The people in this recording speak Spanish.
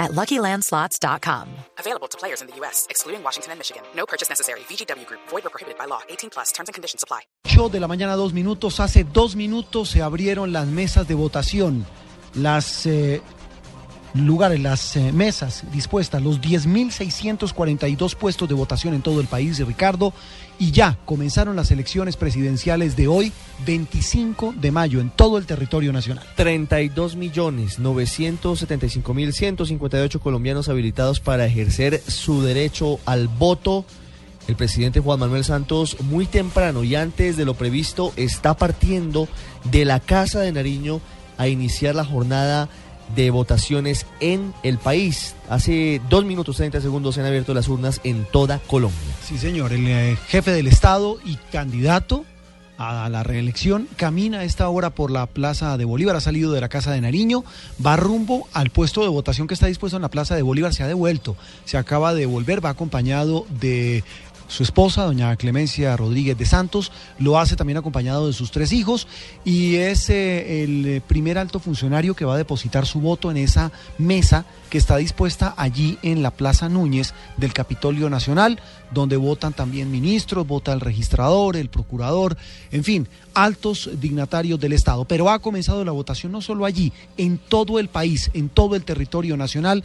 at LuckyLandSlots.com. Available to players in the U.S., excluding Washington and Michigan. No purchase necessary. VGW Group. Void or prohibited by law. 18 plus. Terms and conditions apply. 8 de la mañana, dos minutos. Hace dos minutos se abrieron las mesas de votación. Las eh, lugares, las eh, mesas dispuestas, los 10.642 puestos de votación en todo el país, Ricardo, y ya comenzaron las elecciones presidenciales de hoy, 25 de mayo, en todo el territorio nacional. 32 millones 975 mil 158 colombianos habilitados para ejercer su derecho al voto. El presidente Juan Manuel Santos, muy temprano y antes de lo previsto, está partiendo de la Casa de Nariño a iniciar la jornada de votaciones en el país. Hace dos minutos 30 segundos se han abierto las urnas en toda Colombia. Sí, señor. El eh, jefe del Estado y candidato a la reelección camina a esta hora por la Plaza de Bolívar, ha salido de la Casa de Nariño, va rumbo al puesto de votación que está dispuesto en la Plaza de Bolívar, se ha devuelto, se acaba de volver, va acompañado de su esposa, doña Clemencia Rodríguez de Santos, lo hace también acompañado de sus tres hijos y es eh, el primer alto funcionario que va a depositar su voto en esa mesa que está dispuesta allí en la Plaza Núñez del Capitolio Nacional, donde votan también ministros, vota el registrador, el procurador, en fin, altos dignatarios del Estado. Pero ha comenzado la votación no solo allí, en todo el país, en todo el territorio nacional.